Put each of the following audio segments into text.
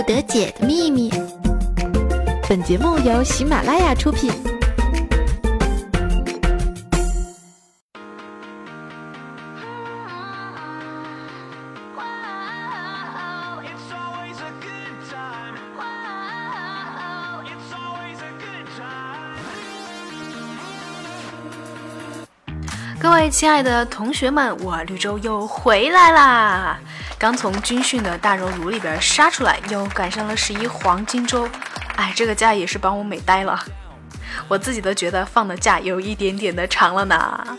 不得解的秘密。本节目由喜马拉雅出品。亲爱的同学们，我绿洲又回来啦！刚从军训的大熔炉里边杀出来，又赶上了十一黄金周，哎，这个假也是把我美呆了。我自己都觉得放的假有一点点的长了呢。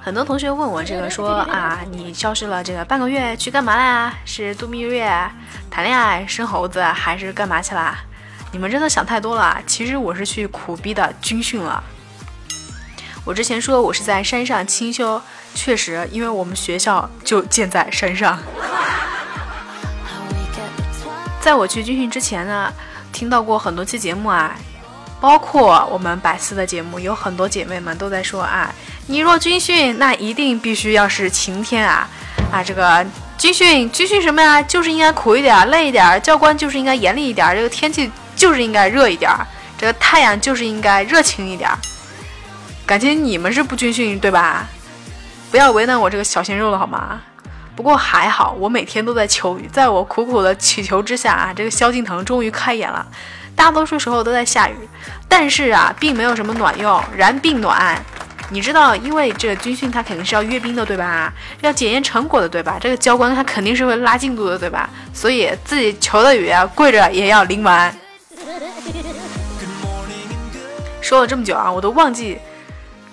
很多同学问我这个说啊，你消失了这个半个月去干嘛了呀？是度蜜月、谈恋爱、生猴子，还是干嘛去啦？你们真的想太多了，其实我是去苦逼的军训了。我之前说我是在山上清修，确实，因为我们学校就建在山上。在我去军训之前呢，听到过很多期节目啊，包括我们百思的节目，有很多姐妹们都在说啊，你若军训，那一定必须要是晴天啊啊！这个军训军训什么呀？就是应该苦一点，累一点，教官就是应该严厉一点，这个天气就是应该热一点，这个太阳就是应该热情一点。感情你们是不军训对吧？不要为难我这个小鲜肉了好吗？不过还好，我每天都在求雨，在我苦苦的祈求之下啊，这个萧敬腾终于开演了。大多数时候都在下雨，但是啊，并没有什么暖用，然并暖。你知道，因为这军训他肯定是要阅兵的对吧？要检验成果的对吧？这个教官他肯定是会拉进度的对吧？所以自己求的雨啊，跪着也要淋完。说了这么久啊，我都忘记。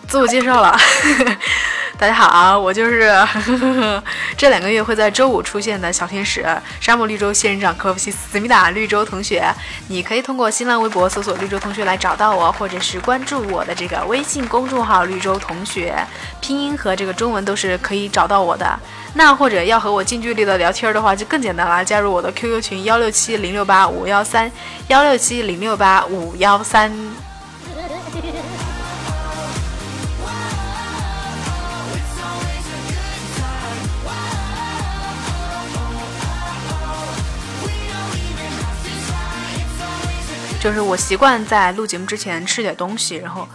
自我介绍了，大家好，我就是 这两个月会在周五出现的小天使沙漠绿洲仙人掌科夫西思密达绿洲同学。你可以通过新浪微博搜索绿洲同学来找到我，或者是关注我的这个微信公众号绿洲同学，拼音和这个中文都是可以找到我的。那或者要和我近距离的聊天的话，就更简单了，加入我的 QQ 群幺六七零六八五幺三幺六七零六八五幺三。就是我习惯在录节目之前吃点东西，然后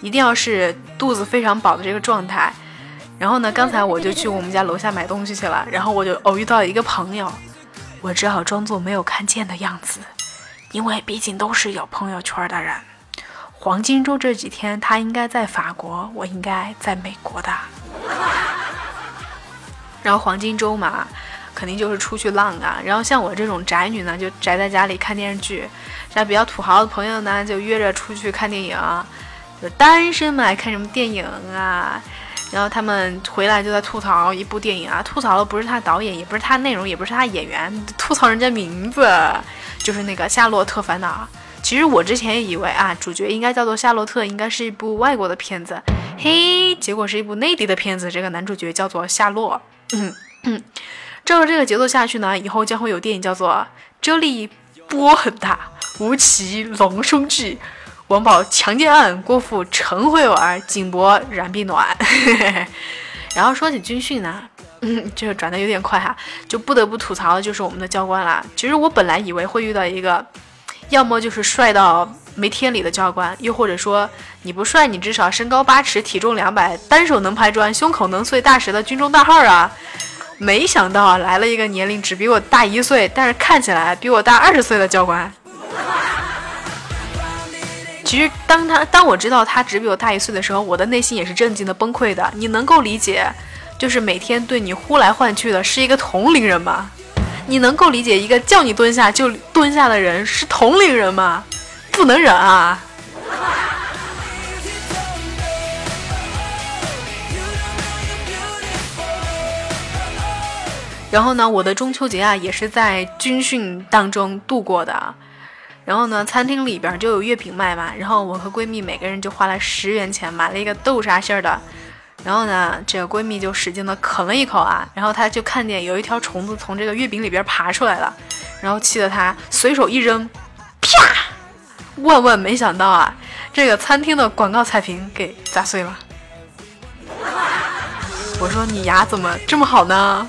一定要是肚子非常饱的这个状态。然后呢，刚才我就去我们家楼下买东西去了，然后我就偶遇到一个朋友，我只好装作没有看见的样子，因为毕竟都是有朋友圈的人。黄金周这几天他应该在法国，我应该在美国的。然后黄金周嘛。肯定就是出去浪啊，然后像我这种宅女呢，就宅在家里看电视剧；像比较土豪的朋友呢，就约着出去看电影。就单身嘛，看什么电影啊？然后他们回来就在吐槽一部电影啊，吐槽的不是他导演，也不是他内容，也不是他演员，吐槽人家名字，就是那个《夏洛特烦恼》。其实我之前也以为啊，主角应该叫做夏洛特，应该是一部外国的片子，嘿，结果是一部内地的片子，这个男主角叫做夏洛。嗯嗯。照着这个节奏下去呢，以后将会有电影叫做《这里波很大》，吴奇隆胸剧，王宝强奸案，郭富城会玩，井柏然并暖。然后说起军训呢，嗯，这个转的有点快哈，就不得不吐槽的就是我们的教官啦。其实我本来以为会遇到一个，要么就是帅到没天理的教官，又或者说你不帅，你至少身高八尺，体重两百，单手能拍砖，胸口能碎大石的军中大号啊。没想到来了一个年龄只比我大一岁，但是看起来比我大二十岁的教官。其实，当他当我知道他只比我大一岁的时候，我的内心也是震惊的、崩溃的。你能够理解，就是每天对你呼来唤去的是一个同龄人吗？你能够理解一个叫你蹲下就蹲下的人是同龄人吗？不能忍啊！然后呢，我的中秋节啊也是在军训当中度过的。然后呢，餐厅里边就有月饼卖嘛。然后我和闺蜜每个人就花了十元钱买了一个豆沙馅的。然后呢，这个闺蜜就使劲的啃了一口啊，然后她就看见有一条虫子从这个月饼里边爬出来了，然后气得她随手一扔，啪！万万没想到啊，这个餐厅的广告彩屏给砸碎了。我说你牙怎么这么好呢？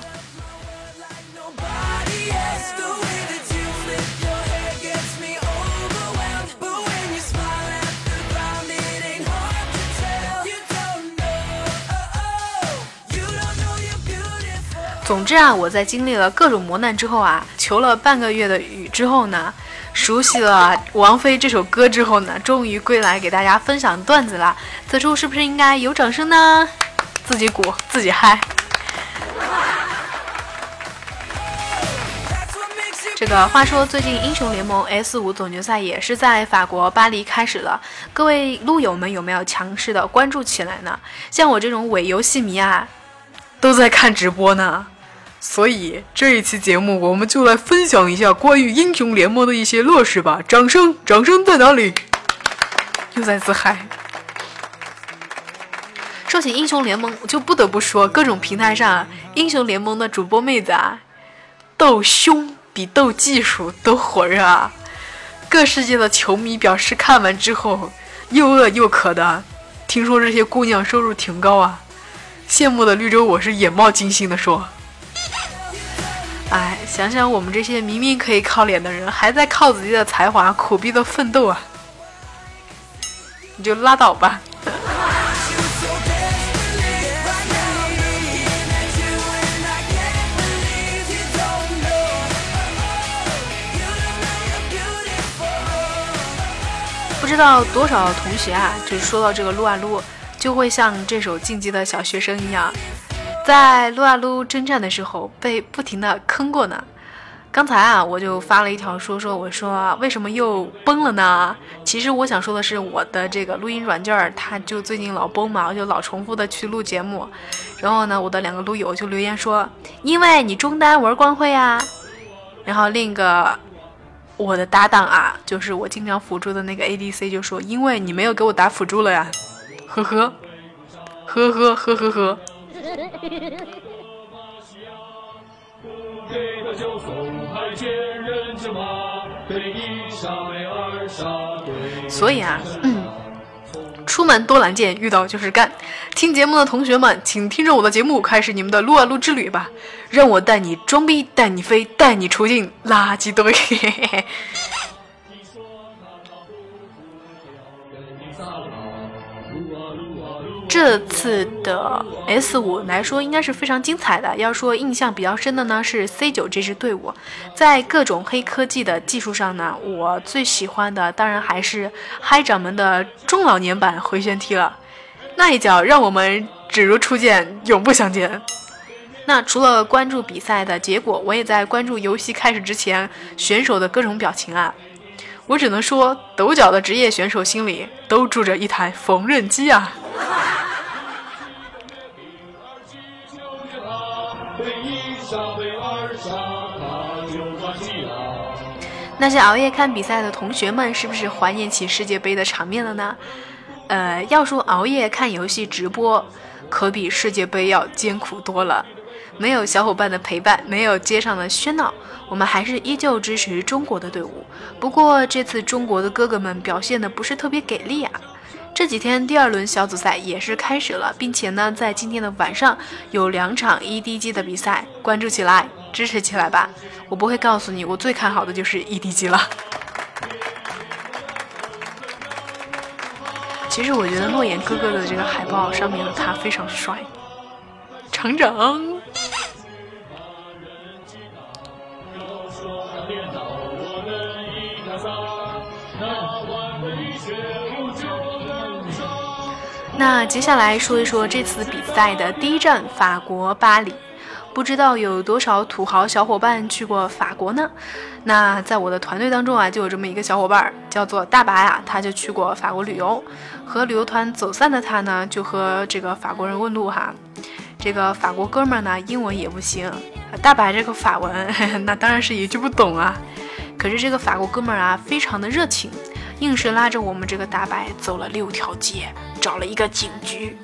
总之啊，我在经历了各种磨难之后啊，求了半个月的雨之后呢，熟悉了王菲这首歌之后呢，终于归来给大家分享段子了。此处是不是应该有掌声呢？自己鼓，自己嗨。这个话说，最近英雄联盟 S 五总决赛也是在法国巴黎开始了，各位撸友们有没有强势的关注起来呢？像我这种伪游戏迷啊，都在看直播呢。所以这一期节目，我们就来分享一下关于英雄联盟的一些乐事吧。掌声，掌声在哪里？又在自嗨。说起英雄联盟，我就不得不说，各种平台上英雄联盟的主播妹子啊，斗凶比斗技术都火热啊。各世界的球迷表示，看完之后又饿又渴的。听说这些姑娘收入挺高啊，羡慕的绿洲我是眼冒金星的说。哎，想想我们这些明明可以靠脸的人，还在靠自己的才华苦逼的奋斗啊！你就拉倒吧。不知道多少同学啊，就是说到这个撸啊撸，就会像这首晋级的小学生一样。在撸啊撸征战的时候被不停的坑过呢。刚才啊，我就发了一条说说，我说为什么又崩了呢？其实我想说的是，我的这个录音软件儿，它就最近老崩嘛，我就老重复的去录节目。然后呢，我的两个撸友就留言说，因为你中单玩光辉啊。然后另一个我的搭档啊，就是我经常辅助的那个 ADC 就说，因为你没有给我打辅助了呀。呵呵，呵呵呵呵呵。所以啊，嗯，出门多拦箭，遇到就是干。听节目的同学们，请听着我的节目，开始你们的撸啊撸之旅吧。让我带你装逼，带你飞，带你出镜垃圾堆。这次的 S 五来说，应该是非常精彩的。要说印象比较深的呢，是 C 九这支队伍，在各种黑科技的技术上呢，我最喜欢的当然还是嗨掌门的中老年版回旋踢了，那一脚让我们只如初见，永不相见。那除了关注比赛的结果，我也在关注游戏开始之前选手的各种表情啊。我只能说，抖脚的职业选手心里都住着一台缝纫机啊。那些熬夜看比赛的同学们，是不是怀念起世界杯的场面了呢？呃，要说熬夜看游戏直播，可比世界杯要艰苦多了。没有小伙伴的陪伴，没有街上的喧闹，我们还是依旧支持中国的队伍。不过这次中国的哥哥们表现的不是特别给力啊。这几天第二轮小组赛也是开始了，并且呢，在今天的晚上有两场 EDG 的比赛，关注起来，支持起来吧。我不会告诉你，我最看好的就是 EDG 了。其实我觉得诺言哥哥的这个海报上面的他非常帅，厂长。那接下来说一说这次比赛的第一站，法国巴黎。不知道有多少土豪小伙伴去过法国呢？那在我的团队当中啊，就有这么一个小伙伴，叫做大白啊，他就去过法国旅游。和旅游团走散的他呢，就和这个法国人问路哈。这个法国哥们儿呢，英文也不行，大白这个法文 那当然是一句不懂啊。可是这个法国哥们儿啊，非常的热情，硬是拉着我们这个大白走了六条街，找了一个警局。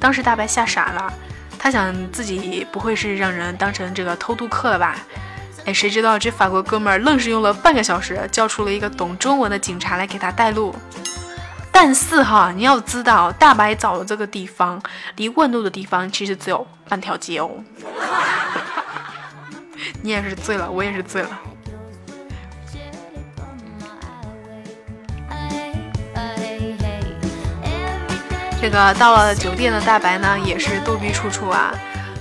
当时大白吓傻了。他想自己不会是让人当成这个偷渡客了吧？哎，谁知道这法国哥们儿愣是用了半个小时，叫出了一个懂中文的警察来给他带路。但是哈，你要知道，大白找的这个地方，离问路的地方其实只有半条街哦。你也是醉了，我也是醉了。这个到了酒店的大白呢，也是逗逼处处啊，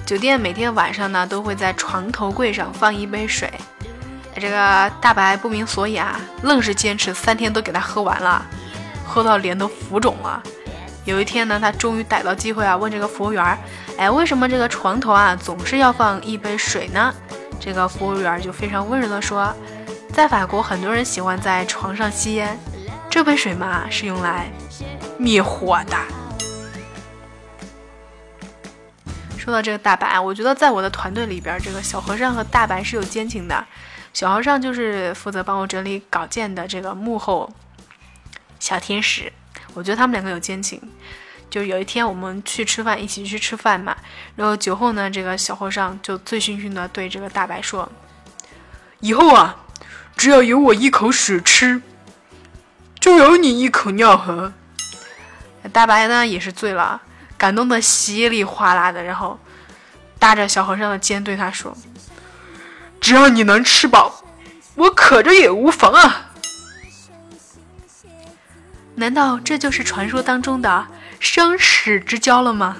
酒店每天晚上呢都会在床头柜上放一杯水。这个大白不明所以啊，愣是坚持三天都给他喝完了，喝到脸都浮肿了。有一天呢，他终于逮到机会啊，问这个服务员：“哎，为什么这个床头啊总是要放一杯水呢？”这个服务员就非常温柔地说：“在法国，很多人喜欢在床上吸烟，这杯水嘛是用来灭火的。”说到这个大白，我觉得在我的团队里边，这个小和尚和大白是有奸情的。小和尚就是负责帮我整理稿件的这个幕后小天使，我觉得他们两个有奸情。就有一天我们去吃饭，一起去吃饭嘛，然后酒后呢，这个小和尚就醉醺醺的对这个大白说：“以后啊，只要有我一口屎吃，就有你一口尿喝。”大白呢也是醉了，感动的稀里哗啦的，然后搭着小和尚的肩对他说。只要你能吃饱，我渴着也无妨啊！难道这就是传说当中的生死之交了吗？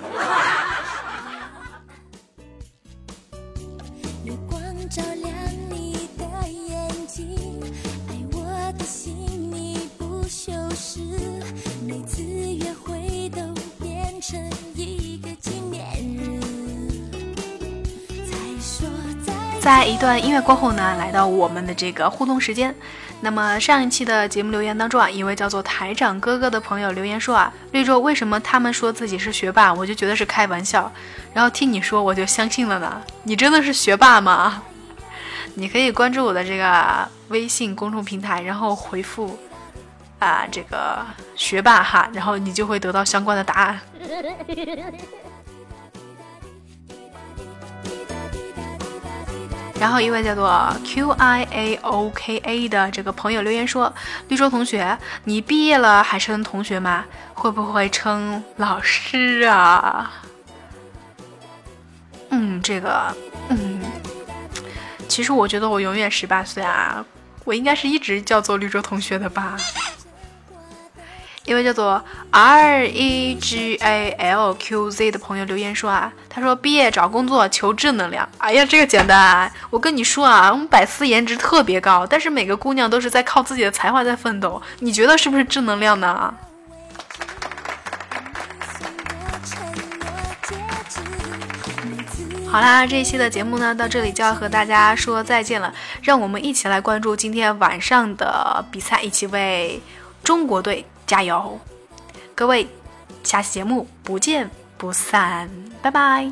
在一段音乐过后呢，来到我们的这个互动时间。那么上一期的节目留言当中啊，一位叫做台长哥哥的朋友留言说啊，绿洲为什么他们说自己是学霸，我就觉得是开玩笑，然后听你说我就相信了呢？你真的是学霸吗？你可以关注我的这个微信公众平台，然后回复啊这个学霸哈，然后你就会得到相关的答案。然后一位叫做 Q I A O K A 的这个朋友留言说：“绿洲同学，你毕业了还称同学吗？会不会称老师啊？”嗯，这个，嗯，其实我觉得我永远十八岁啊，我应该是一直叫做绿洲同学的吧。一位叫做 R E G A L Q Z 的朋友留言说啊，他说毕业找工作求正能量。哎呀，这个简单啊，我跟你说啊，我们百思颜值特别高，但是每个姑娘都是在靠自己的才华在奋斗，你觉得是不是正能量呢？好啦，这一期的节目呢，到这里就要和大家说再见了。让我们一起来关注今天晚上的比赛，一起为中国队。加油，各位，下期节目不见不散，拜拜。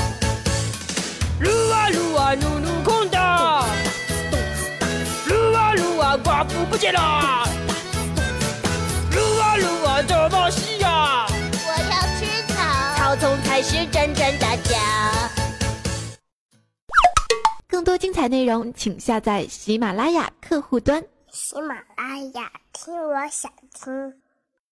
寡妇不见了。撸啊撸啊，怎么洗呀？我要吃草，草丛才是真正的家。更多精彩内容，请下载喜马拉雅客户端。喜马拉雅，听我想听。